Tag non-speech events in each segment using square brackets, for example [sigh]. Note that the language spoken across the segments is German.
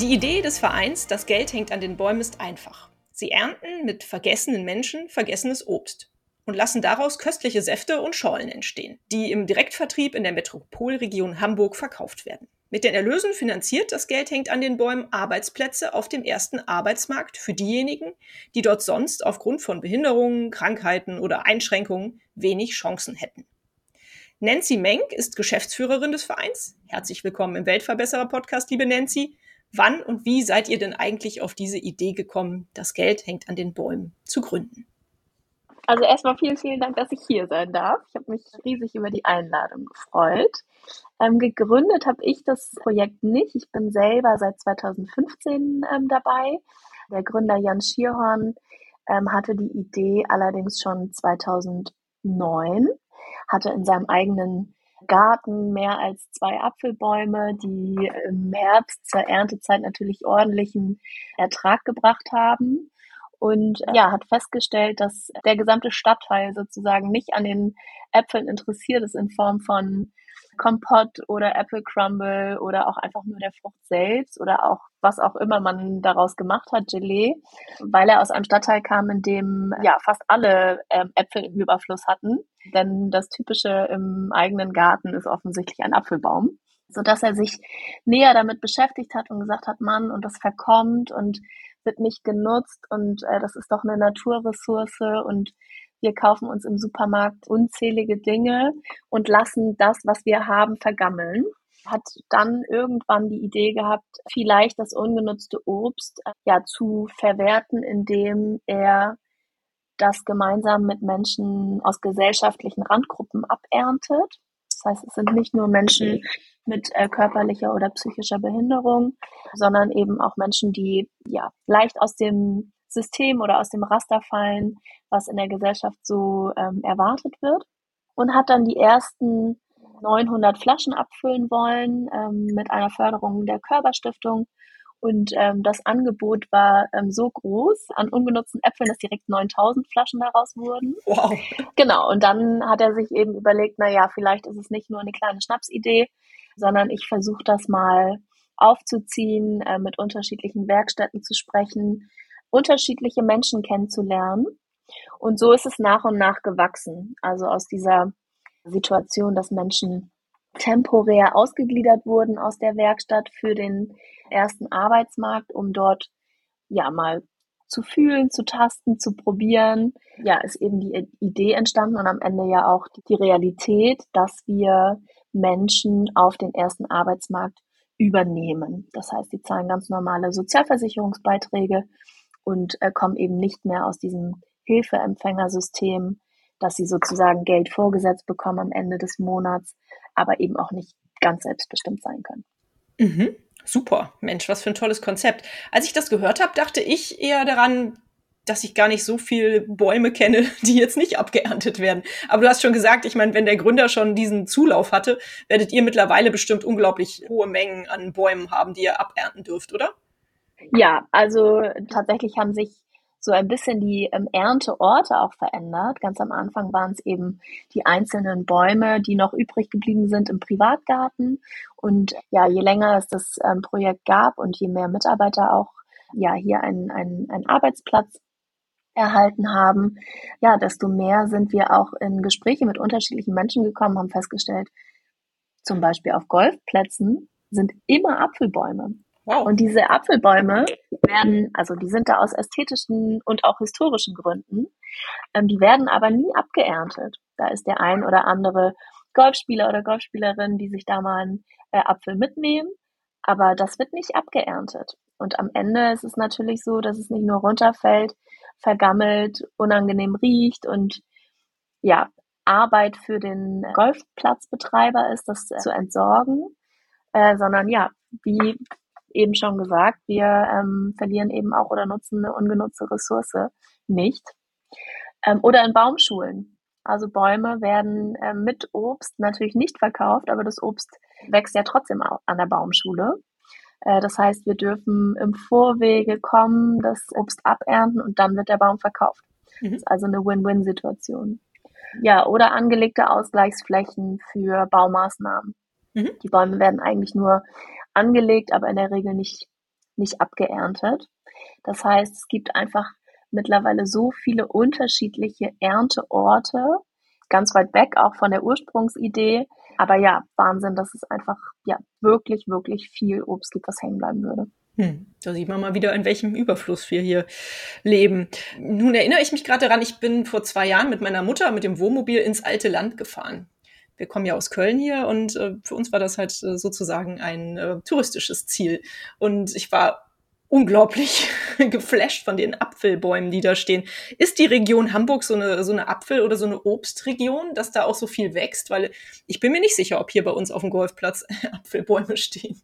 Die Idee des Vereins Das Geld hängt an den Bäumen ist einfach. Sie ernten mit vergessenen Menschen vergessenes Obst und lassen daraus köstliche Säfte und Schorlen entstehen, die im Direktvertrieb in der Metropolregion Hamburg verkauft werden. Mit den Erlösen finanziert das Geld hängt an den Bäumen Arbeitsplätze auf dem ersten Arbeitsmarkt für diejenigen, die dort sonst aufgrund von Behinderungen, Krankheiten oder Einschränkungen wenig Chancen hätten. Nancy Menk ist Geschäftsführerin des Vereins. Herzlich willkommen im Weltverbesserer Podcast, liebe Nancy. Wann und wie seid ihr denn eigentlich auf diese Idee gekommen, das Geld hängt an den Bäumen zu gründen? Also erstmal vielen, vielen Dank, dass ich hier sein darf. Ich habe mich riesig über die Einladung gefreut. Ähm, gegründet habe ich das Projekt nicht. Ich bin selber seit 2015 ähm, dabei. Der Gründer Jan Schierhorn ähm, hatte die Idee allerdings schon 2009, hatte in seinem eigenen Garten mehr als zwei Apfelbäume, die im Herbst zur Erntezeit natürlich ordentlichen Ertrag gebracht haben. Und äh, ja, hat festgestellt, dass der gesamte Stadtteil sozusagen nicht an den Äpfeln interessiert ist in Form von Kompott oder Apple Crumble oder auch einfach nur der Frucht selbst oder auch was auch immer man daraus gemacht hat, Gelee, weil er aus einem Stadtteil kam, in dem ja fast alle ähm, Äpfel im Überfluss hatten. Denn das Typische im eigenen Garten ist offensichtlich ein Apfelbaum so dass er sich näher damit beschäftigt hat und gesagt hat, Mann, und das verkommt und wird nicht genutzt und äh, das ist doch eine Naturressource und wir kaufen uns im Supermarkt unzählige Dinge und lassen das, was wir haben, vergammeln. Hat dann irgendwann die Idee gehabt, vielleicht das ungenutzte Obst äh, ja zu verwerten, indem er das gemeinsam mit Menschen aus gesellschaftlichen Randgruppen aberntet. Das heißt, es sind nicht nur Menschen mit äh, körperlicher oder psychischer Behinderung, sondern eben auch Menschen, die ja leicht aus dem System oder aus dem Raster fallen, was in der Gesellschaft so ähm, erwartet wird. Und hat dann die ersten 900 Flaschen abfüllen wollen ähm, mit einer Förderung der Körperstiftung. Und ähm, das Angebot war ähm, so groß an ungenutzten Äpfeln, dass direkt 9000 Flaschen daraus wurden. Wow. Genau. Und dann hat er sich eben überlegt, na ja, vielleicht ist es nicht nur eine kleine Schnapsidee, sondern ich versuche das mal aufzuziehen, äh, mit unterschiedlichen Werkstätten zu sprechen, unterschiedliche Menschen kennenzulernen. Und so ist es nach und nach gewachsen. Also aus dieser Situation, dass Menschen temporär ausgegliedert wurden aus der Werkstatt für den ersten Arbeitsmarkt, um dort ja mal zu fühlen, zu tasten, zu probieren. Ja, ist eben die Idee entstanden und am Ende ja auch die Realität, dass wir Menschen auf den ersten Arbeitsmarkt übernehmen. Das heißt, sie zahlen ganz normale Sozialversicherungsbeiträge und äh, kommen eben nicht mehr aus diesem Hilfeempfängersystem, dass sie sozusagen Geld vorgesetzt bekommen am Ende des Monats, aber eben auch nicht ganz selbstbestimmt sein können. Mhm. Super, Mensch, was für ein tolles Konzept. Als ich das gehört habe, dachte ich eher daran, dass ich gar nicht so viel Bäume kenne, [laughs] die jetzt nicht abgeerntet werden. Aber du hast schon gesagt, ich meine, wenn der Gründer schon diesen Zulauf hatte, werdet ihr mittlerweile bestimmt unglaublich hohe Mengen an Bäumen haben, die ihr abernten dürft, oder? Ja, also tatsächlich haben sich so ein bisschen die ähm, Ernteorte auch verändert. Ganz am Anfang waren es eben die einzelnen Bäume, die noch übrig geblieben sind im Privatgarten. Und ja, je länger es das ähm, Projekt gab und je mehr Mitarbeiter auch ja hier einen, einen, einen Arbeitsplatz erhalten haben, ja, desto mehr sind wir auch in Gespräche mit unterschiedlichen Menschen gekommen, haben festgestellt, zum Beispiel auf Golfplätzen sind immer Apfelbäume. Wow. Und diese Apfelbäume werden, also die sind da aus ästhetischen und auch historischen Gründen, ähm, die werden aber nie abgeerntet. Da ist der ein oder andere Golfspieler oder Golfspielerin, die sich da mal einen äh, Apfel mitnehmen, aber das wird nicht abgeerntet. Und am Ende ist es natürlich so, dass es nicht nur runterfällt, vergammelt, unangenehm riecht und ja, Arbeit für den Golfplatzbetreiber ist, das zu entsorgen, äh, sondern ja, wie eben schon gesagt, wir ähm, verlieren eben auch oder nutzen eine ungenutzte Ressource nicht. Ähm, oder in Baumschulen. Also Bäume werden äh, mit Obst natürlich nicht verkauft, aber das Obst wächst ja trotzdem an der Baumschule. Äh, das heißt, wir dürfen im Vorwege kommen, das Obst abernten und dann wird der Baum verkauft. Mhm. Das ist also eine Win-Win-Situation. Ja, oder angelegte Ausgleichsflächen für Baumaßnahmen. Mhm. Die Bäume werden eigentlich nur angelegt, aber in der Regel nicht, nicht abgeerntet. Das heißt, es gibt einfach mittlerweile so viele unterschiedliche Ernteorte, ganz weit weg auch von der Ursprungsidee. Aber ja, Wahnsinn, dass es einfach ja wirklich, wirklich viel Obst gibt, was hängen bleiben würde. Hm, da sieht man mal wieder, in welchem Überfluss wir hier leben. Nun erinnere ich mich gerade daran, ich bin vor zwei Jahren mit meiner Mutter mit dem Wohnmobil ins alte Land gefahren. Wir kommen ja aus Köln hier und äh, für uns war das halt äh, sozusagen ein äh, touristisches Ziel. Und ich war unglaublich [laughs] geflasht von den Apfelbäumen, die da stehen. Ist die Region Hamburg so eine, so eine Apfel- oder so eine Obstregion, dass da auch so viel wächst? Weil ich bin mir nicht sicher, ob hier bei uns auf dem Golfplatz [laughs] Apfelbäume stehen.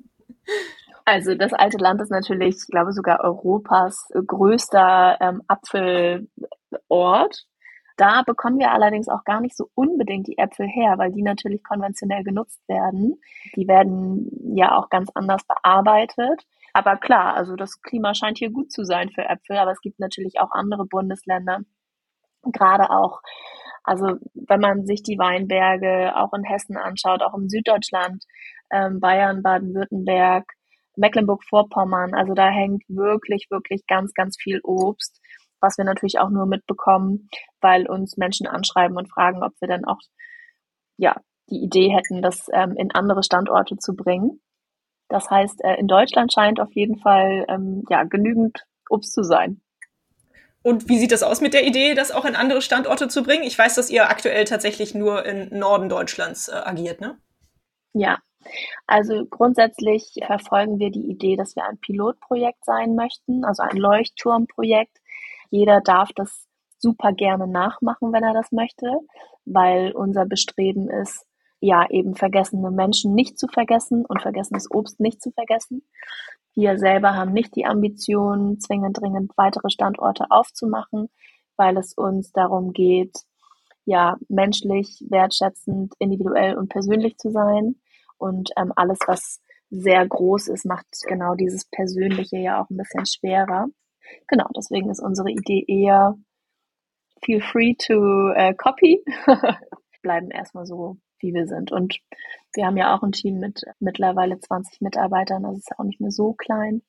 Also das alte Land ist natürlich, ich glaube sogar Europas größter ähm, Apfelort. Da bekommen wir allerdings auch gar nicht so unbedingt die Äpfel her, weil die natürlich konventionell genutzt werden. Die werden ja auch ganz anders bearbeitet. Aber klar, also das Klima scheint hier gut zu sein für Äpfel, aber es gibt natürlich auch andere Bundesländer, gerade auch, also wenn man sich die Weinberge auch in Hessen anschaut, auch im Süddeutschland, ähm, Bayern, Baden-Württemberg, Mecklenburg-Vorpommern, also da hängt wirklich, wirklich ganz, ganz viel Obst, was wir natürlich auch nur mitbekommen, weil uns Menschen anschreiben und fragen, ob wir dann auch, ja, die Idee hätten, das ähm, in andere Standorte zu bringen. Das heißt, äh, in Deutschland scheint auf jeden Fall ähm, ja, genügend Obst zu sein. Und wie sieht das aus mit der Idee, das auch in andere Standorte zu bringen? Ich weiß, dass ihr aktuell tatsächlich nur im Norden Deutschlands äh, agiert, ne? Ja, also grundsätzlich verfolgen wir die Idee, dass wir ein Pilotprojekt sein möchten, also ein Leuchtturmprojekt. Jeder darf das super gerne nachmachen, wenn er das möchte, weil unser Bestreben ist, ja, eben vergessene Menschen nicht zu vergessen und vergessenes Obst nicht zu vergessen. Wir selber haben nicht die Ambition, zwingend dringend weitere Standorte aufzumachen, weil es uns darum geht, ja, menschlich, wertschätzend, individuell und persönlich zu sein. Und ähm, alles, was sehr groß ist, macht genau dieses Persönliche ja auch ein bisschen schwerer. Genau, deswegen ist unsere Idee eher feel free to uh, copy. [laughs] Bleiben erstmal so wie wir sind. Und wir haben ja auch ein Team mit mittlerweile 20 Mitarbeitern, das ist ja auch nicht mehr so klein.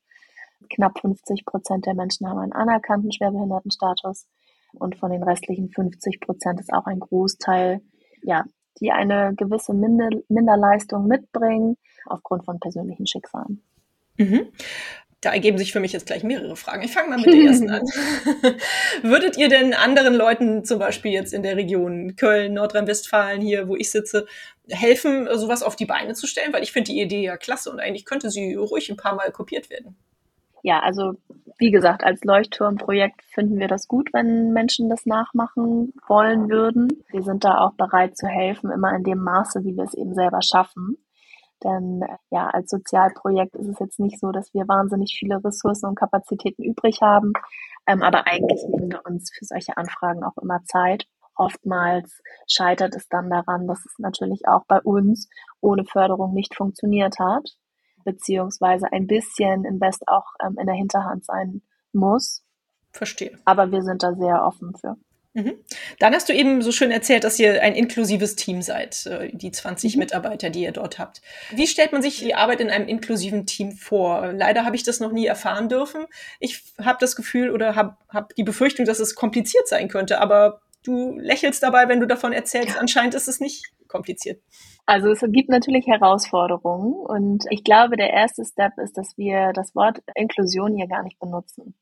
Knapp 50 Prozent der Menschen haben einen anerkannten Schwerbehindertenstatus und von den restlichen 50 Prozent ist auch ein Großteil, ja, die eine gewisse Minder Minderleistung mitbringen aufgrund von persönlichen Schicksalen. Mhm. Da ergeben sich für mich jetzt gleich mehrere Fragen. Ich fange mal mit der ersten an. [laughs] [laughs] Würdet ihr denn anderen Leuten, zum Beispiel jetzt in der Region Köln, Nordrhein-Westfalen, hier, wo ich sitze, helfen, sowas auf die Beine zu stellen? Weil ich finde die Idee ja klasse und eigentlich könnte sie ruhig ein paar Mal kopiert werden. Ja, also wie gesagt, als Leuchtturmprojekt finden wir das gut, wenn Menschen das nachmachen wollen würden. Wir sind da auch bereit zu helfen, immer in dem Maße, wie wir es eben selber schaffen. Denn ja, als Sozialprojekt ist es jetzt nicht so, dass wir wahnsinnig viele Ressourcen und Kapazitäten übrig haben. Ähm, aber eigentlich nehmen wir uns für solche Anfragen auch immer Zeit. Oftmals scheitert es dann daran, dass es natürlich auch bei uns ohne Förderung nicht funktioniert hat, beziehungsweise ein bisschen Invest auch ähm, in der Hinterhand sein muss. Verstehe. Aber wir sind da sehr offen für. Mhm. Dann hast du eben so schön erzählt, dass ihr ein inklusives Team seid, äh, die 20 mhm. Mitarbeiter, die ihr dort habt. Wie stellt man sich die Arbeit in einem inklusiven Team vor? Leider habe ich das noch nie erfahren dürfen. Ich habe das Gefühl oder habe hab die Befürchtung, dass es kompliziert sein könnte, aber du lächelst dabei, wenn du davon erzählst. Anscheinend ist es nicht kompliziert. Also es gibt natürlich Herausforderungen und ich glaube, der erste Step ist, dass wir das Wort Inklusion hier gar nicht benutzen.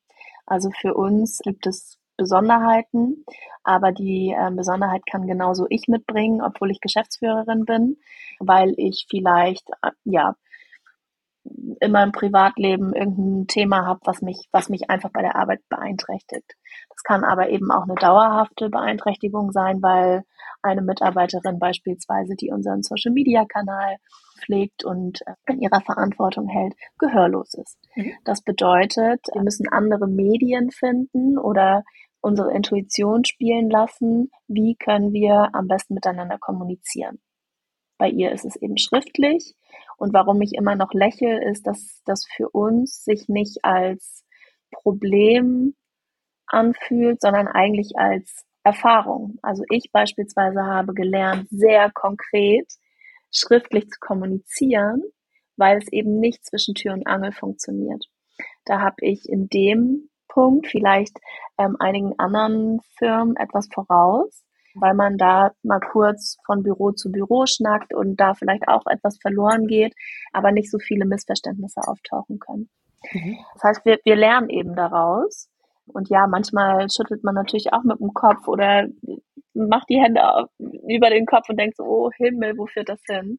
Also für uns gibt es Besonderheiten, aber die äh, Besonderheit kann genauso ich mitbringen, obwohl ich Geschäftsführerin bin, weil ich vielleicht äh, ja in meinem Privatleben irgendein Thema habe, was mich, was mich einfach bei der Arbeit beeinträchtigt. Das kann aber eben auch eine dauerhafte Beeinträchtigung sein, weil eine Mitarbeiterin beispielsweise, die unseren Social Media Kanal pflegt und äh, in ihrer Verantwortung hält, gehörlos ist. Mhm. Das bedeutet, wir müssen andere Medien finden oder unsere Intuition spielen lassen, wie können wir am besten miteinander kommunizieren. Bei ihr ist es eben schriftlich. Und warum ich immer noch lächle, ist, dass das für uns sich nicht als Problem anfühlt, sondern eigentlich als Erfahrung. Also ich beispielsweise habe gelernt, sehr konkret schriftlich zu kommunizieren, weil es eben nicht zwischen Tür und Angel funktioniert. Da habe ich in dem Punkt vielleicht ähm, einigen anderen Firmen etwas voraus, weil man da mal kurz von Büro zu Büro schnackt und da vielleicht auch etwas verloren geht, aber nicht so viele Missverständnisse auftauchen können. Mhm. Das heißt, wir, wir lernen eben daraus. Und ja, manchmal schüttelt man natürlich auch mit dem Kopf oder macht die Hände über den Kopf und denkt so, oh Himmel, wo führt das hin?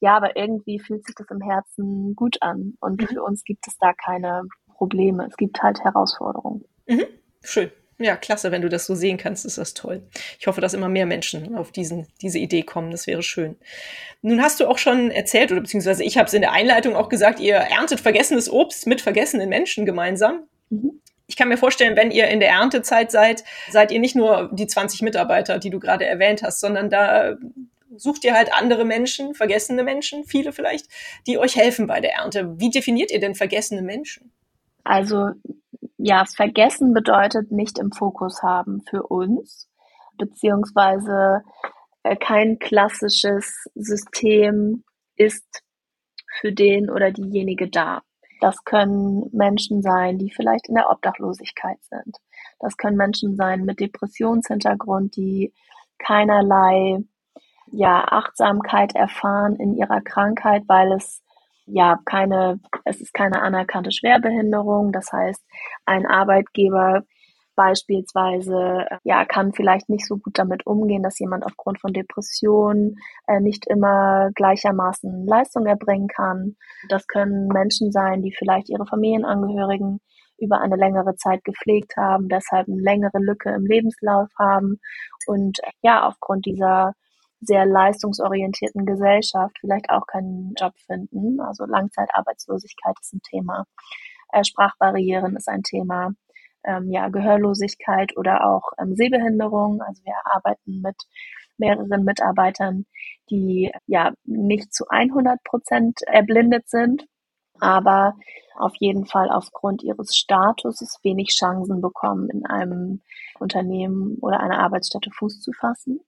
Ja, aber irgendwie fühlt sich das im Herzen gut an. Und mhm. für uns gibt es da keine Probleme. Es gibt halt Herausforderungen. Mhm. Schön. Ja, klasse, wenn du das so sehen kannst, ist das toll. Ich hoffe, dass immer mehr Menschen auf diesen, diese Idee kommen. Das wäre schön. Nun hast du auch schon erzählt, oder beziehungsweise ich habe es in der Einleitung auch gesagt, ihr erntet vergessenes Obst mit vergessenen Menschen gemeinsam. Mhm. Ich kann mir vorstellen, wenn ihr in der Erntezeit seid, seid ihr nicht nur die 20 Mitarbeiter, die du gerade erwähnt hast, sondern da sucht ihr halt andere Menschen, vergessene Menschen, viele vielleicht, die euch helfen bei der Ernte. Wie definiert ihr denn vergessene Menschen? Also ja, vergessen bedeutet nicht im Fokus haben für uns, beziehungsweise äh, kein klassisches System ist für den oder diejenige da. Das können Menschen sein, die vielleicht in der Obdachlosigkeit sind. Das können Menschen sein mit Depressionshintergrund, die keinerlei ja, Achtsamkeit erfahren in ihrer Krankheit, weil es ja keine, es ist keine anerkannte Schwerbehinderung. Das heißt, ein Arbeitgeber beispielsweise ja kann vielleicht nicht so gut damit umgehen, dass jemand aufgrund von Depressionen äh, nicht immer gleichermaßen Leistung erbringen kann. Das können Menschen sein, die vielleicht ihre Familienangehörigen über eine längere Zeit gepflegt haben, deshalb eine längere Lücke im Lebenslauf haben und ja aufgrund dieser sehr leistungsorientierten Gesellschaft vielleicht auch keinen Job finden. Also Langzeitarbeitslosigkeit ist ein Thema. Äh, Sprachbarrieren ist ein Thema. Ähm, ja, Gehörlosigkeit oder auch ähm, Sehbehinderung. Also wir arbeiten mit mehreren Mitarbeitern, die ja nicht zu 100 Prozent erblindet sind, aber auf jeden Fall aufgrund ihres Statuses wenig Chancen bekommen, in einem Unternehmen oder einer Arbeitsstätte Fuß zu fassen.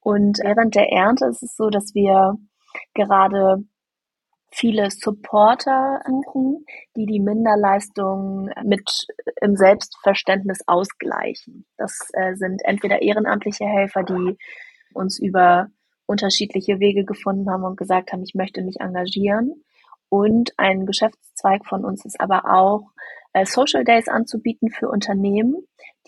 Und während der Ernte ist es so, dass wir gerade viele Supporter suchen, die die Minderleistung mit im Selbstverständnis ausgleichen. Das äh, sind entweder ehrenamtliche Helfer, die uns über unterschiedliche Wege gefunden haben und gesagt haben, ich möchte mich engagieren. Und ein Geschäftszweig von uns ist aber auch, äh, Social Days anzubieten für Unternehmen,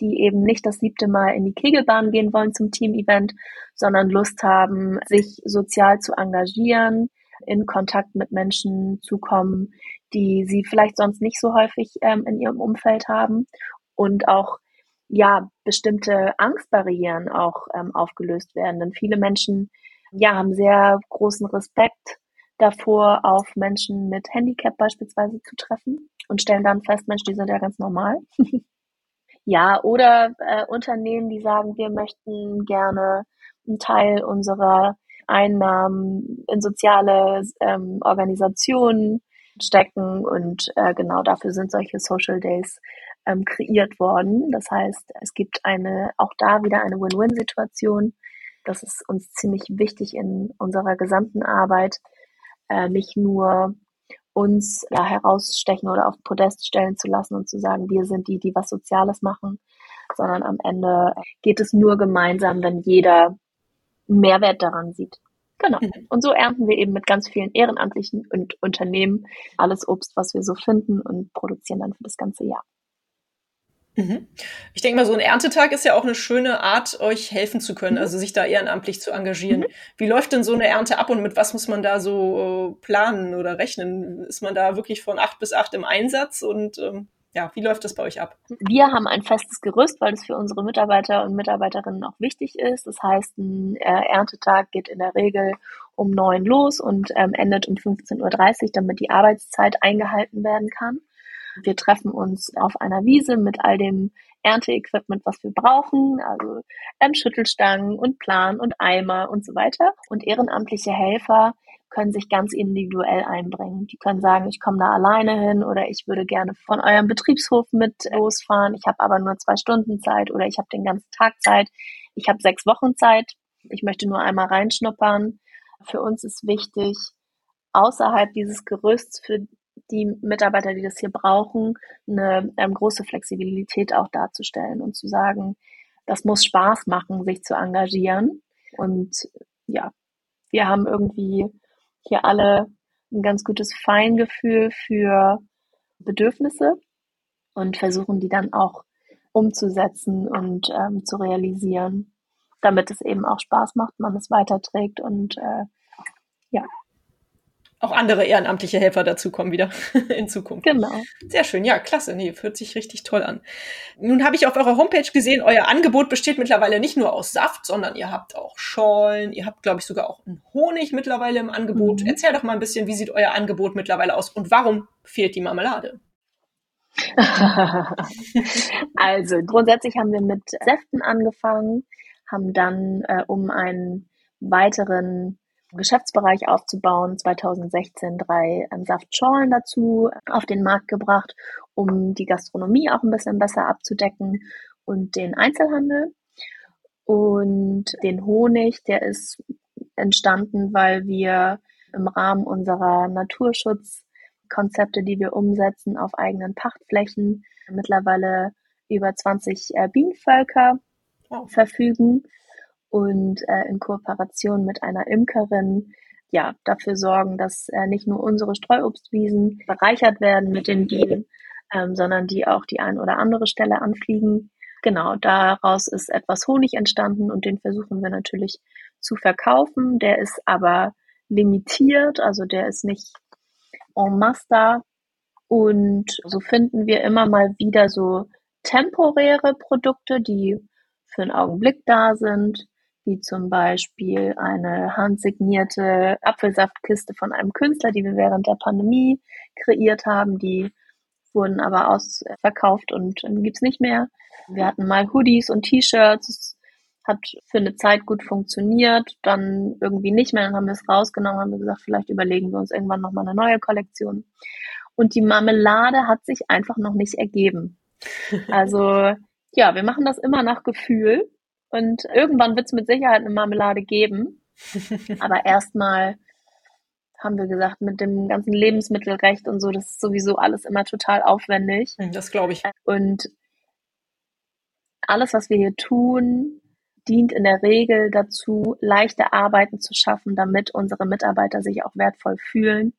die eben nicht das siebte Mal in die Kegelbahn gehen wollen zum Team-Event, sondern Lust haben, sich sozial zu engagieren, in Kontakt mit Menschen zu kommen, die sie vielleicht sonst nicht so häufig ähm, in ihrem Umfeld haben und auch ja bestimmte Angstbarrieren auch ähm, aufgelöst werden. Denn viele Menschen ja haben sehr großen Respekt davor, auf Menschen mit Handicap beispielsweise zu treffen und stellen dann fest, Mensch, die sind ja ganz normal. [laughs] ja, oder äh, Unternehmen, die sagen, wir möchten gerne einen Teil unserer Einnahmen in soziale ähm, Organisationen stecken und äh, genau dafür sind solche Social Days ähm, kreiert worden. Das heißt, es gibt eine auch da wieder eine Win-Win-Situation. Das ist uns ziemlich wichtig in unserer gesamten Arbeit, äh, nicht nur uns ja, herausstechen oder auf Podest stellen zu lassen und zu sagen, wir sind die, die was Soziales machen, sondern am Ende geht es nur gemeinsam, wenn jeder Mehrwert daran sieht. Genau. Mhm. Und so ernten wir eben mit ganz vielen Ehrenamtlichen und Unternehmen alles Obst, was wir so finden und produzieren dann für das ganze Jahr. Mhm. Ich denke mal, so ein Erntetag ist ja auch eine schöne Art, euch helfen zu können, mhm. also sich da ehrenamtlich zu engagieren. Mhm. Wie läuft denn so eine Ernte ab und mit was muss man da so äh, planen oder rechnen? Ist man da wirklich von acht bis acht im Einsatz und ähm, ja, wie läuft das bei euch ab? Wir haben ein festes Gerüst, weil es für unsere Mitarbeiter und Mitarbeiterinnen auch wichtig ist. Das heißt, ein äh, Erntetag geht in der Regel um neun los und ähm, endet um 15.30 Uhr, damit die Arbeitszeit eingehalten werden kann. Wir treffen uns auf einer Wiese mit all dem Ernteequipment, was wir brauchen, also ähm, Schüttelstangen und Plan und Eimer und so weiter. Und ehrenamtliche Helfer können sich ganz individuell einbringen. Die können sagen, ich komme da alleine hin oder ich würde gerne von eurem Betriebshof mit losfahren. Ich habe aber nur zwei Stunden Zeit oder ich habe den ganzen Tag Zeit. Ich habe sechs Wochen Zeit. Ich möchte nur einmal reinschnuppern. Für uns ist wichtig, außerhalb dieses Gerüsts für die Mitarbeiter, die das hier brauchen, eine ähm, große Flexibilität auch darzustellen und zu sagen, das muss Spaß machen, sich zu engagieren. Und ja, wir haben irgendwie hier alle ein ganz gutes Feingefühl für Bedürfnisse und versuchen die dann auch umzusetzen und ähm, zu realisieren, damit es eben auch Spaß macht, man es weiterträgt und äh, ja, auch andere ehrenamtliche Helfer dazukommen wieder [laughs] in Zukunft. Genau. Sehr schön, ja, klasse. Nee, hört sich richtig toll an. Nun habe ich auf eurer Homepage gesehen, euer Angebot besteht mittlerweile nicht nur aus Saft, sondern ihr habt auch Schollen, ihr habt, glaube ich, sogar auch einen Honig mittlerweile im Angebot. Mhm. Erzähl doch mal ein bisschen, wie sieht euer Angebot mittlerweile aus und warum fehlt die Marmelade? [laughs] also grundsätzlich haben wir mit Säften angefangen, haben dann äh, um einen weiteren Geschäftsbereich aufzubauen, 2016 drei ähm, Saftschorlen dazu auf den Markt gebracht, um die Gastronomie auch ein bisschen besser abzudecken und den Einzelhandel. Und den Honig, der ist entstanden, weil wir im Rahmen unserer Naturschutzkonzepte, die wir umsetzen auf eigenen Pachtflächen, mittlerweile über 20 äh, Bienenvölker verfügen und äh, in Kooperation mit einer Imkerin ja dafür sorgen, dass äh, nicht nur unsere Streuobstwiesen bereichert werden mit den Bienen, ähm, sondern die auch die ein oder andere Stelle anfliegen. Genau, daraus ist etwas Honig entstanden und den versuchen wir natürlich zu verkaufen. Der ist aber limitiert, also der ist nicht en masse da. Und so finden wir immer mal wieder so temporäre Produkte, die für einen Augenblick da sind, wie zum Beispiel eine handsignierte Apfelsaftkiste von einem Künstler, die wir während der Pandemie kreiert haben. Die wurden aber ausverkauft und gibt's nicht mehr. Wir hatten mal Hoodies und T-Shirts. Hat für eine Zeit gut funktioniert, dann irgendwie nicht mehr. Dann haben wir es rausgenommen, haben wir gesagt, vielleicht überlegen wir uns irgendwann nochmal eine neue Kollektion. Und die Marmelade hat sich einfach noch nicht ergeben. [laughs] Also ja, wir machen das immer nach Gefühl und irgendwann wird es mit Sicherheit eine Marmelade geben. [laughs] Aber erstmal haben wir gesagt, mit dem ganzen Lebensmittelrecht und so, das ist sowieso alles immer total aufwendig. Hm, das glaube ich. Und alles, was wir hier tun, dient in der Regel dazu, leichte Arbeiten zu schaffen, damit unsere Mitarbeiter sich auch wertvoll fühlen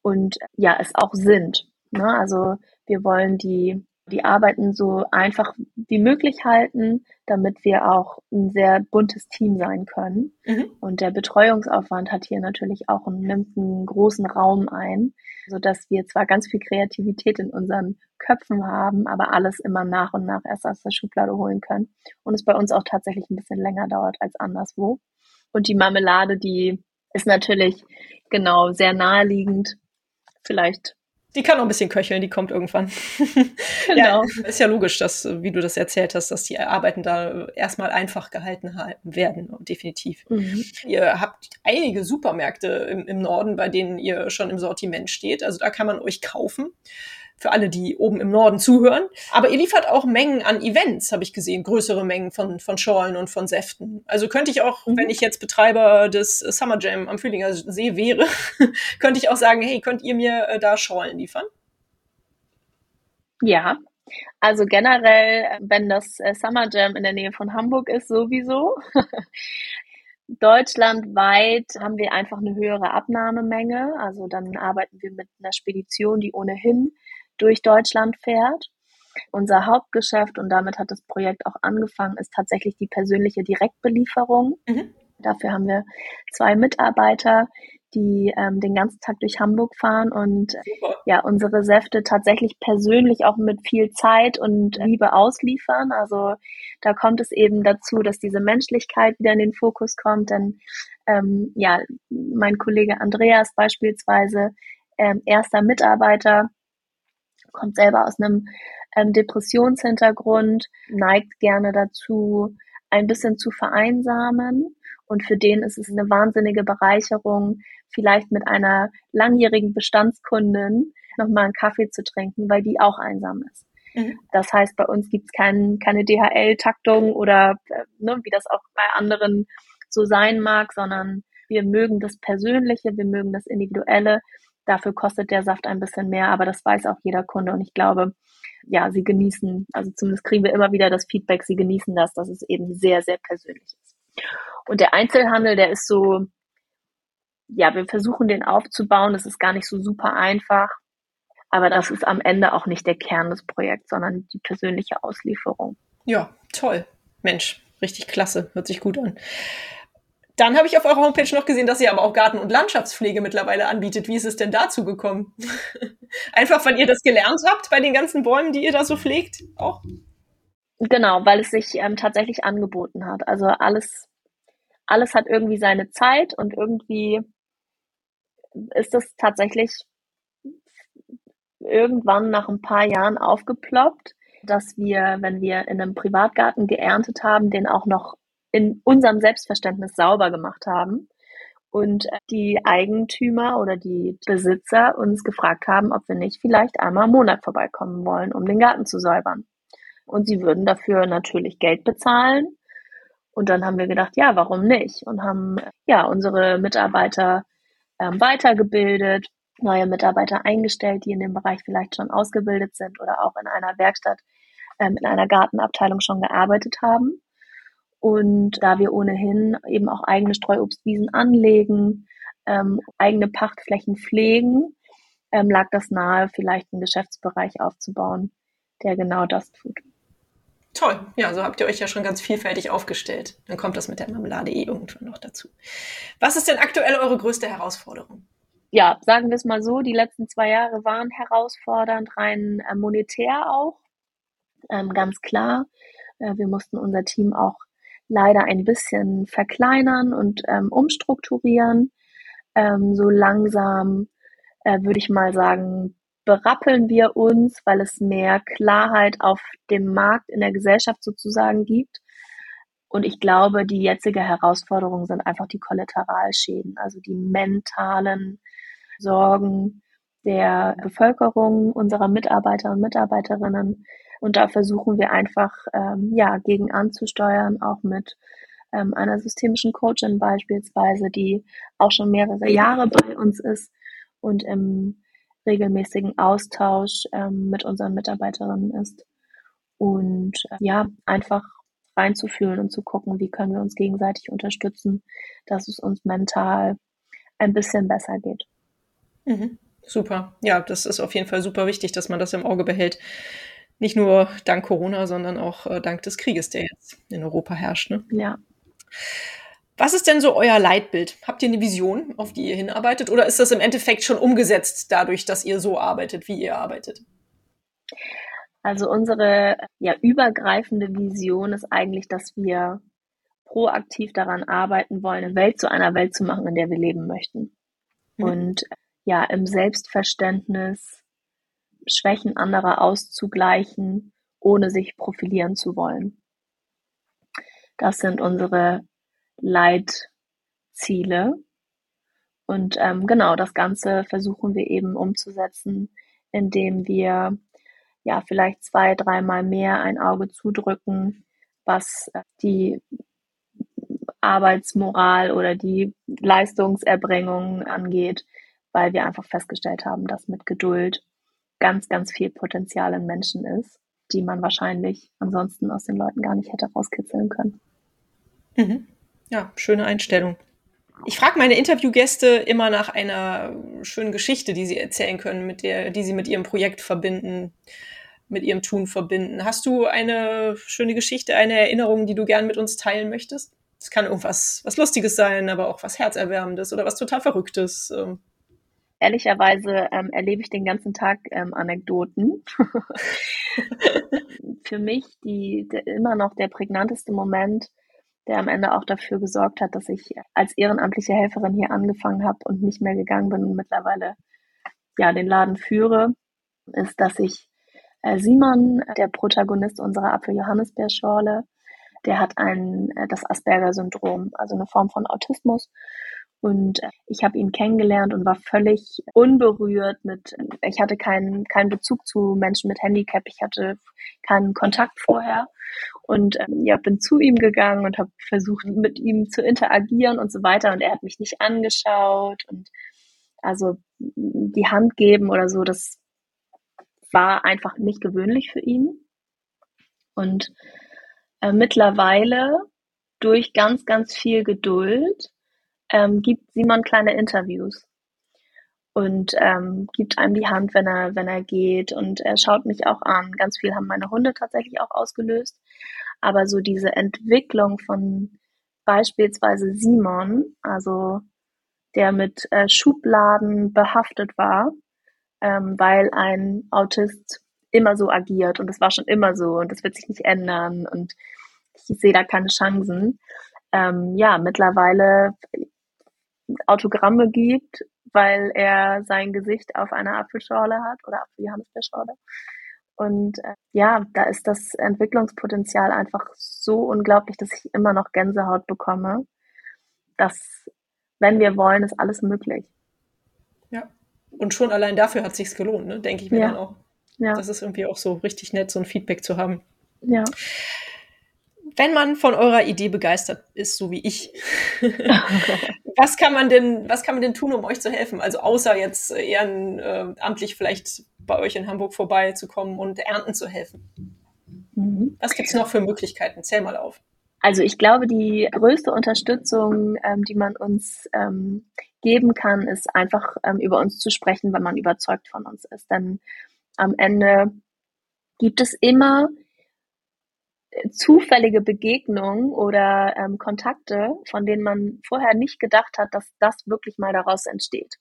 und ja, es auch sind. Ne? Also wir wollen die die Arbeiten so einfach wie möglich halten, damit wir auch ein sehr buntes Team sein können. Mhm. Und der Betreuungsaufwand hat hier natürlich auch einen, nimmt einen großen Raum ein, so dass wir zwar ganz viel Kreativität in unseren Köpfen haben, aber alles immer nach und nach erst aus der Schublade holen können. Und es bei uns auch tatsächlich ein bisschen länger dauert als anderswo. Und die Marmelade, die ist natürlich genau sehr naheliegend. Vielleicht die kann noch ein bisschen köcheln, die kommt irgendwann. [laughs] Genau. ja, ist ja logisch, dass, wie du das erzählt hast, dass die Arbeiten da erstmal einfach gehalten werden, definitiv. Mhm. Ihr habt einige Supermärkte im, im Norden, bei denen ihr schon im Sortiment steht. Also da kann man euch kaufen für alle, die oben im Norden zuhören. Aber ihr liefert auch Mengen an Events, habe ich gesehen, größere Mengen von, von Schorlen und von Säften. Also könnte ich auch, mhm. wenn ich jetzt Betreiber des Summer Jam am Fühlinger See wäre, [laughs] könnte ich auch sagen, hey, könnt ihr mir äh, da Schorlen liefern? Ja, also generell, wenn das äh, Summer Jam in der Nähe von Hamburg ist, sowieso. [laughs] Deutschlandweit haben wir einfach eine höhere Abnahmemenge. Also dann arbeiten wir mit einer Spedition, die ohnehin durch Deutschland fährt. Unser Hauptgeschäft, und damit hat das Projekt auch angefangen, ist tatsächlich die persönliche Direktbelieferung. Mhm. Dafür haben wir zwei Mitarbeiter, die ähm, den ganzen Tag durch Hamburg fahren und Super. ja unsere Säfte tatsächlich persönlich auch mit viel Zeit und Liebe ausliefern. Also da kommt es eben dazu, dass diese Menschlichkeit wieder in den Fokus kommt. Denn ähm, ja, mein Kollege Andreas beispielsweise, ähm, erster Mitarbeiter, kommt selber aus einem ähm, Depressionshintergrund, neigt gerne dazu, ein bisschen zu vereinsamen. Und für den ist es eine wahnsinnige Bereicherung, vielleicht mit einer langjährigen Bestandskundin nochmal einen Kaffee zu trinken, weil die auch einsam ist. Mhm. Das heißt, bei uns gibt es kein, keine DHL-Taktung oder äh, ne, wie das auch bei anderen so sein mag, sondern wir mögen das Persönliche, wir mögen das Individuelle. Dafür kostet der Saft ein bisschen mehr, aber das weiß auch jeder Kunde. Und ich glaube, ja, sie genießen, also zumindest kriegen wir immer wieder das Feedback, sie genießen das, dass es eben sehr, sehr persönlich ist. Und der Einzelhandel, der ist so, ja, wir versuchen den aufzubauen, das ist gar nicht so super einfach, aber das ist am Ende auch nicht der Kern des Projekts, sondern die persönliche Auslieferung. Ja, toll. Mensch, richtig klasse, hört sich gut an. Dann habe ich auf eurer Homepage noch gesehen, dass ihr aber auch Garten- und Landschaftspflege mittlerweile anbietet. Wie ist es denn dazu gekommen? [laughs] Einfach, weil ihr das gelernt habt bei den ganzen Bäumen, die ihr da so pflegt, auch? Genau, weil es sich ähm, tatsächlich angeboten hat. Also alles, alles hat irgendwie seine Zeit und irgendwie ist es tatsächlich irgendwann nach ein paar Jahren aufgeploppt, dass wir, wenn wir in einem Privatgarten geerntet haben, den auch noch in unserem Selbstverständnis sauber gemacht haben und die Eigentümer oder die Besitzer uns gefragt haben, ob wir nicht vielleicht einmal im Monat vorbeikommen wollen, um den Garten zu säubern. Und sie würden dafür natürlich Geld bezahlen. Und dann haben wir gedacht, ja, warum nicht? Und haben ja unsere Mitarbeiter ähm, weitergebildet, neue Mitarbeiter eingestellt, die in dem Bereich vielleicht schon ausgebildet sind oder auch in einer Werkstatt, ähm, in einer Gartenabteilung schon gearbeitet haben. Und da wir ohnehin eben auch eigene Streuobstwiesen anlegen, ähm, eigene Pachtflächen pflegen, ähm, lag das nahe, vielleicht einen Geschäftsbereich aufzubauen, der genau das tut. Toll, ja, so habt ihr euch ja schon ganz vielfältig aufgestellt. Dann kommt das mit der Marmelade eh irgendwann noch dazu. Was ist denn aktuell eure größte Herausforderung? Ja, sagen wir es mal so, die letzten zwei Jahre waren herausfordernd, rein äh, monetär auch, ähm, ganz klar. Äh, wir mussten unser Team auch leider ein bisschen verkleinern und ähm, umstrukturieren. Ähm, so langsam äh, würde ich mal sagen, berappeln wir uns, weil es mehr Klarheit auf dem Markt in der Gesellschaft sozusagen gibt. Und ich glaube, die jetzige Herausforderung sind einfach die Kollateralschäden, also die mentalen Sorgen der Bevölkerung, unserer Mitarbeiter und Mitarbeiterinnen, und da versuchen wir einfach, ähm, ja, gegen anzusteuern, auch mit ähm, einer systemischen Coachin beispielsweise, die auch schon mehrere Jahre bei uns ist und im regelmäßigen Austausch ähm, mit unseren Mitarbeiterinnen ist. Und äh, ja, einfach reinzufühlen und zu gucken, wie können wir uns gegenseitig unterstützen, dass es uns mental ein bisschen besser geht. Mhm. Super. Ja, das ist auf jeden Fall super wichtig, dass man das im Auge behält. Nicht nur dank Corona, sondern auch äh, dank des Krieges, der jetzt in Europa herrscht. Ne? Ja. Was ist denn so euer Leitbild? Habt ihr eine Vision, auf die ihr hinarbeitet? Oder ist das im Endeffekt schon umgesetzt dadurch, dass ihr so arbeitet, wie ihr arbeitet? Also unsere ja, übergreifende Vision ist eigentlich, dass wir proaktiv daran arbeiten wollen, eine Welt zu einer Welt zu machen, in der wir leben möchten. Mhm. Und ja, im Selbstverständnis Schwächen anderer auszugleichen, ohne sich profilieren zu wollen. Das sind unsere Leitziele. Und ähm, genau das Ganze versuchen wir eben umzusetzen, indem wir ja vielleicht zwei, dreimal mehr ein Auge zudrücken, was äh, die Arbeitsmoral oder die Leistungserbringung angeht, weil wir einfach festgestellt haben, dass mit Geduld ganz, ganz viel Potenzial in Menschen ist, die man wahrscheinlich ansonsten aus den Leuten gar nicht hätte rauskitzeln können. Mhm. Ja, schöne Einstellung. Ich frage meine Interviewgäste immer nach einer schönen Geschichte, die sie erzählen können, mit der, die sie mit ihrem Projekt verbinden, mit ihrem Tun verbinden. Hast du eine schöne Geschichte, eine Erinnerung, die du gern mit uns teilen möchtest? Es kann irgendwas was Lustiges sein, aber auch was Herzerwärmendes oder was total Verrücktes. Ehrlicherweise ähm, erlebe ich den ganzen Tag ähm, Anekdoten. [laughs] Für mich die, der, immer noch der prägnanteste Moment, der am Ende auch dafür gesorgt hat, dass ich als ehrenamtliche Helferin hier angefangen habe und nicht mehr gegangen bin und mittlerweile ja den Laden führe, ist, dass ich äh, Simon, der Protagonist unserer Apfel-Johannisbeerschorle, der hat ein, äh, das Asperger-Syndrom, also eine Form von Autismus. Und äh, ich habe ihn kennengelernt und war völlig unberührt mit, ich hatte keinen, keinen Bezug zu Menschen mit Handicap, ich hatte keinen Kontakt vorher und ähm, ja, bin zu ihm gegangen und habe versucht, mit ihm zu interagieren und so weiter. Und er hat mich nicht angeschaut und also die Hand geben oder so, das war einfach nicht gewöhnlich für ihn. Und äh, mittlerweile durch ganz, ganz viel Geduld ähm, gibt Simon kleine Interviews und ähm, gibt einem die Hand, wenn er, wenn er geht und er schaut mich auch an. Ganz viel haben meine Hunde tatsächlich auch ausgelöst. Aber so diese Entwicklung von beispielsweise Simon, also der mit äh, Schubladen behaftet war, ähm, weil ein Autist immer so agiert und es war schon immer so und es wird sich nicht ändern und ich sehe da keine Chancen. Ähm, ja, mittlerweile Autogramme gibt, weil er sein Gesicht auf einer Apfelschorle hat oder Apfeljohannisbeerschorle. Und äh, ja, da ist das Entwicklungspotenzial einfach so unglaublich, dass ich immer noch Gänsehaut bekomme, dass wenn wir wollen, ist alles möglich. Ja, und schon allein dafür hat sich's gelohnt, ne? denke ich mir ja. dann auch. Ja. Das ist irgendwie auch so richtig nett, so ein Feedback zu haben. Ja. Wenn man von eurer Idee begeistert ist, so wie ich, [laughs] was kann man denn, was kann man denn tun, um euch zu helfen? Also außer jetzt ehrenamtlich vielleicht bei euch in Hamburg vorbeizukommen und Ernten zu helfen. Mhm. Was gibt's noch für Möglichkeiten? Zähl mal auf. Also ich glaube, die größte Unterstützung, ähm, die man uns ähm, geben kann, ist einfach ähm, über uns zu sprechen, wenn man überzeugt von uns ist. Denn am Ende gibt es immer äh, zufällige Begegnungen oder ähm, Kontakte, von denen man vorher nicht gedacht hat, dass das wirklich mal daraus entsteht.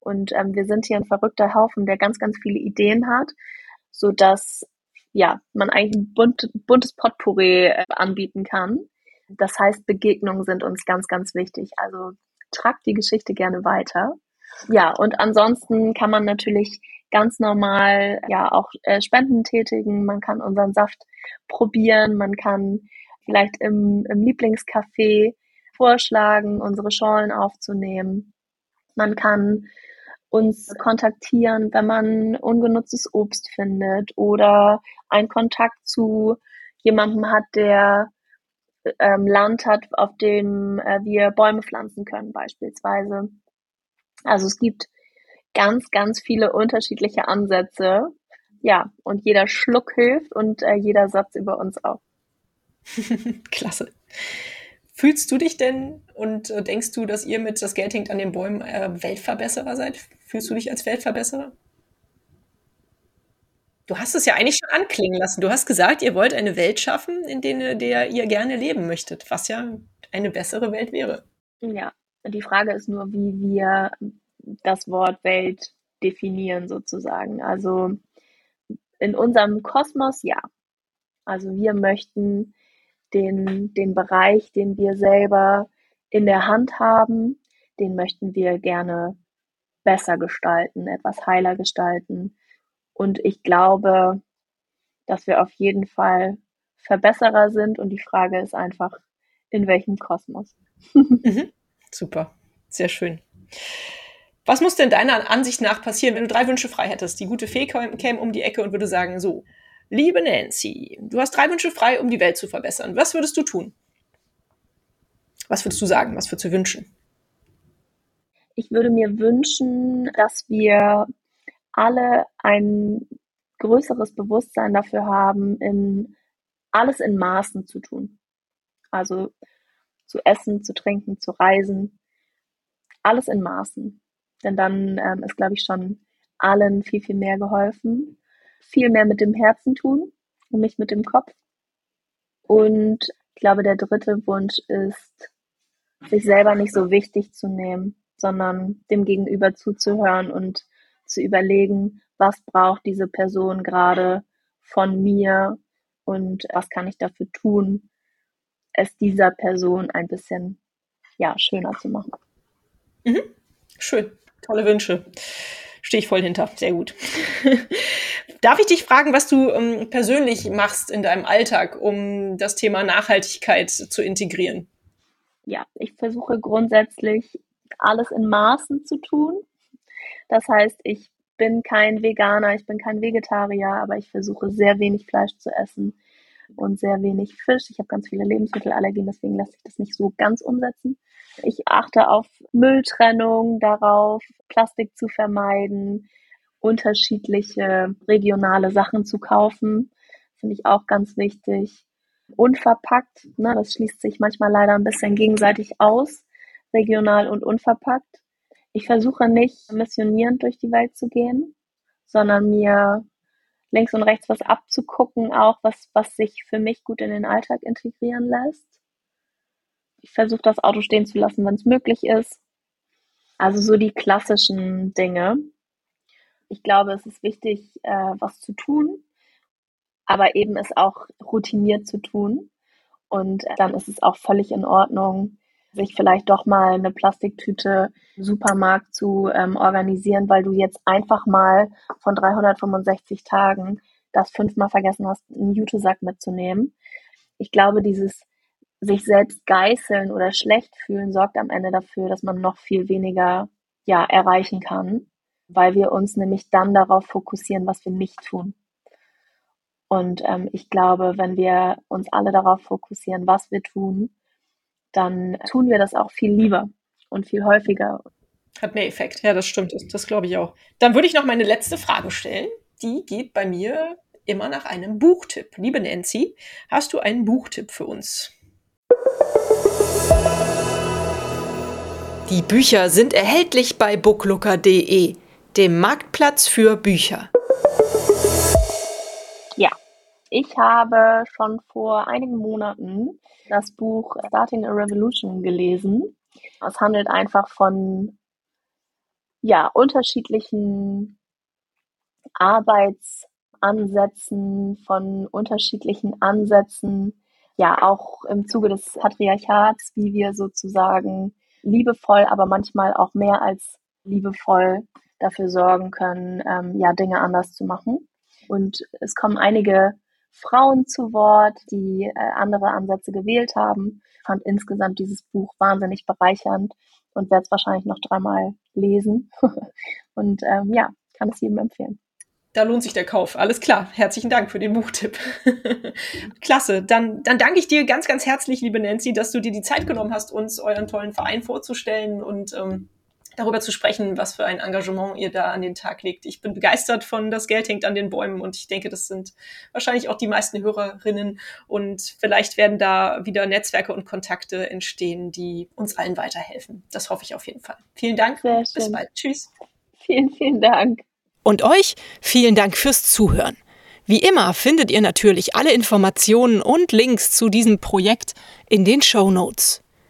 Und ähm, wir sind hier ein verrückter Haufen, der ganz, ganz viele Ideen hat, so dass ja, man eigentlich ein bunt, buntes Potpourri äh, anbieten kann. Das heißt, Begegnungen sind uns ganz, ganz wichtig. Also tragt die Geschichte gerne weiter. Ja, und ansonsten kann man natürlich ganz normal ja auch äh, Spenden tätigen. Man kann unseren Saft probieren. Man kann vielleicht im, im Lieblingscafé vorschlagen, unsere Schorlen aufzunehmen. Man kann uns kontaktieren, wenn man ungenutztes Obst findet oder einen Kontakt zu jemandem hat, der ähm, Land hat, auf dem äh, wir Bäume pflanzen können beispielsweise. Also es gibt ganz, ganz viele unterschiedliche Ansätze. Ja, und jeder Schluck hilft und äh, jeder Satz über uns auch. [laughs] Klasse. Fühlst du dich denn und äh, denkst du, dass ihr mit das Geld hängt an den Bäumen äh, Weltverbesserer seid? Fühlst du dich als Weltverbesserer? Du hast es ja eigentlich schon anklingen lassen. Du hast gesagt, ihr wollt eine Welt schaffen, in der, der ihr gerne leben möchtet, was ja eine bessere Welt wäre. Ja, die Frage ist nur, wie wir das Wort Welt definieren sozusagen. Also in unserem Kosmos ja. Also wir möchten den, den Bereich, den wir selber in der Hand haben, den möchten wir gerne besser gestalten, etwas heiler gestalten. Und ich glaube, dass wir auf jeden Fall Verbesserer sind. Und die Frage ist einfach, in welchem Kosmos. Mhm. Super, sehr schön. Was muss denn deiner Ansicht nach passieren, wenn du drei Wünsche frei hättest? Die gute Fee käme um die Ecke und würde sagen, so, Liebe Nancy, du hast drei Wünsche frei, um die Welt zu verbessern. Was würdest du tun? Was würdest du sagen? Was würdest du wünschen? Ich würde mir wünschen, dass wir alle ein größeres Bewusstsein dafür haben, in alles in Maßen zu tun. Also zu essen, zu trinken, zu reisen. Alles in Maßen. Denn dann ähm, ist, glaube ich, schon allen viel, viel mehr geholfen viel mehr mit dem Herzen tun und nicht mit dem Kopf. Und Ich glaube, der dritte Wunsch ist, sich selber nicht so wichtig zu nehmen, sondern dem Gegenüber zuzuhören und zu überlegen, was braucht diese Person gerade von mir und was kann ich dafür tun, es dieser Person ein bisschen ja, schöner zu machen. Mhm. Schön, tolle Wünsche. Stehe ich voll hinter. Sehr gut. [laughs] Darf ich dich fragen, was du ähm, persönlich machst in deinem Alltag, um das Thema Nachhaltigkeit zu integrieren? Ja, ich versuche grundsätzlich alles in Maßen zu tun. Das heißt, ich bin kein Veganer, ich bin kein Vegetarier, aber ich versuche sehr wenig Fleisch zu essen und sehr wenig Fisch. Ich habe ganz viele Lebensmittelallergien, deswegen lässt sich das nicht so ganz umsetzen. Ich achte auf Mülltrennung, darauf, Plastik zu vermeiden, unterschiedliche regionale Sachen zu kaufen. Finde ich auch ganz wichtig. Unverpackt, ne, das schließt sich manchmal leider ein bisschen gegenseitig aus, regional und unverpackt. Ich versuche nicht missionierend durch die Welt zu gehen, sondern mir links und rechts was abzugucken, auch was, was sich für mich gut in den Alltag integrieren lässt. Ich versuche das Auto stehen zu lassen, wenn es möglich ist. Also so die klassischen Dinge. Ich glaube, es ist wichtig, äh, was zu tun, aber eben es auch routiniert zu tun. Und dann ist es auch völlig in Ordnung, sich vielleicht doch mal eine Plastiktüte im Supermarkt zu ähm, organisieren, weil du jetzt einfach mal von 365 Tagen das fünfmal vergessen hast, einen Jutesack mitzunehmen. Ich glaube, dieses sich selbst geißeln oder schlecht fühlen sorgt am Ende dafür, dass man noch viel weniger ja, erreichen kann, weil wir uns nämlich dann darauf fokussieren, was wir nicht tun. Und ähm, ich glaube, wenn wir uns alle darauf fokussieren, was wir tun, dann tun wir das auch viel lieber und viel häufiger. Hat mehr Effekt, ja, das stimmt, das, das glaube ich auch. Dann würde ich noch meine letzte Frage stellen. Die geht bei mir immer nach einem Buchtipp. Liebe Nancy, hast du einen Buchtipp für uns? Die Bücher sind erhältlich bei booklooker.de, dem Marktplatz für Bücher. Ich habe schon vor einigen Monaten das Buch Starting a Revolution gelesen. Es handelt einfach von ja, unterschiedlichen Arbeitsansätzen, von unterschiedlichen Ansätzen, ja, auch im Zuge des Patriarchats, wie wir sozusagen liebevoll, aber manchmal auch mehr als liebevoll dafür sorgen können, ähm, ja, Dinge anders zu machen. Und es kommen einige Frauen zu Wort, die äh, andere Ansätze gewählt haben. Ich fand insgesamt dieses Buch wahnsinnig bereichernd und werde es wahrscheinlich noch dreimal lesen. [laughs] und ähm, ja, kann es jedem empfehlen. Da lohnt sich der Kauf. Alles klar. Herzlichen Dank für den Buchtipp. [laughs] Klasse. Dann, dann danke ich dir ganz, ganz herzlich, liebe Nancy, dass du dir die Zeit genommen hast, uns euren tollen Verein vorzustellen und ähm, darüber zu sprechen, was für ein Engagement ihr da an den Tag legt. Ich bin begeistert von Das Geld hängt an den Bäumen und ich denke, das sind wahrscheinlich auch die meisten Hörerinnen und vielleicht werden da wieder Netzwerke und Kontakte entstehen, die uns allen weiterhelfen. Das hoffe ich auf jeden Fall. Vielen Dank. Sehr Bis schön. bald. Tschüss. Vielen, vielen Dank. Und euch vielen Dank fürs Zuhören. Wie immer findet ihr natürlich alle Informationen und Links zu diesem Projekt in den Show Notes.